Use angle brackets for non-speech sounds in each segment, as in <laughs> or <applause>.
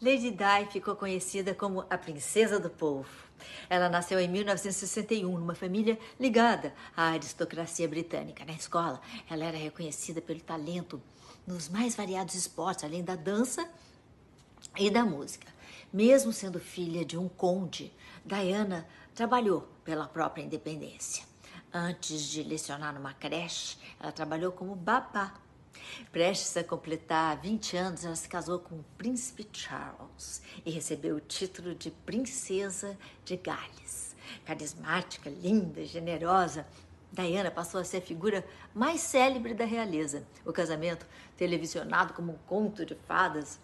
Lady Di ficou conhecida como a princesa do povo. Ela nasceu em 1961 numa família ligada à aristocracia britânica. Na escola, ela era reconhecida pelo talento nos mais variados esportes, além da dança e da música. Mesmo sendo filha de um conde, Diana trabalhou pela própria independência. Antes de lecionar numa creche, ela trabalhou como babá Prestes a completar 20 anos, ela se casou com o príncipe Charles e recebeu o título de princesa de Gales. Carismática, linda, generosa, Diana passou a ser a figura mais célebre da realeza. O casamento, televisionado como um conto de fadas,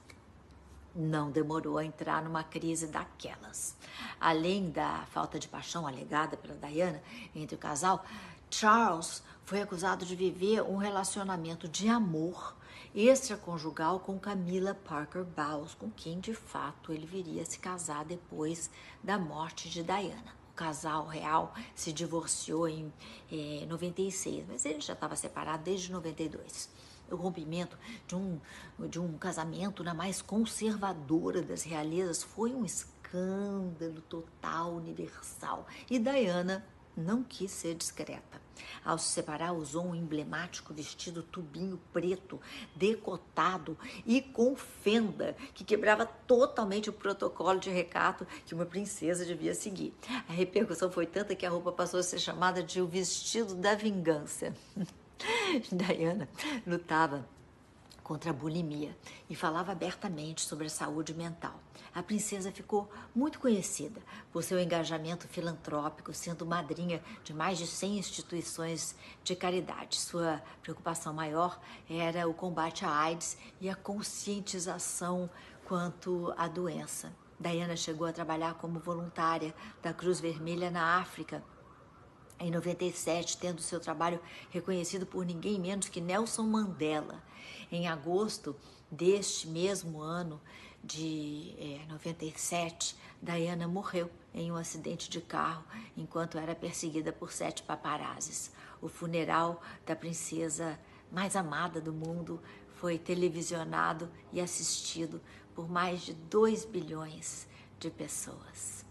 não demorou a entrar numa crise daquelas. Além da falta de paixão alegada pela Diana entre o casal, Charles foi acusado de viver um relacionamento de amor extraconjugal com Camila Parker Bowles, com quem de fato ele viria a se casar depois da morte de Diana. O casal real se divorciou em eh, 96, mas ele já estava separado desde 92 o rompimento de um, de um casamento na mais conservadora das realezas foi um escândalo total, universal. E Diana não quis ser discreta. Ao se separar, usou um emblemático vestido tubinho preto, decotado e com fenda, que quebrava totalmente o protocolo de recato que uma princesa devia seguir. A repercussão foi tanta que a roupa passou a ser chamada de o vestido da vingança. <laughs> Diana lutava contra a bulimia e falava abertamente sobre a saúde mental. A princesa ficou muito conhecida por seu engajamento filantrópico, sendo madrinha de mais de 100 instituições de caridade. Sua preocupação maior era o combate à AIDS e a conscientização quanto à doença. Diana chegou a trabalhar como voluntária da Cruz Vermelha na África em 97, tendo seu trabalho reconhecido por ninguém menos que Nelson Mandela. Em agosto deste mesmo ano de é, 97, Diana morreu em um acidente de carro enquanto era perseguida por sete paparazzis. O funeral da princesa mais amada do mundo foi televisionado e assistido por mais de 2 bilhões de pessoas.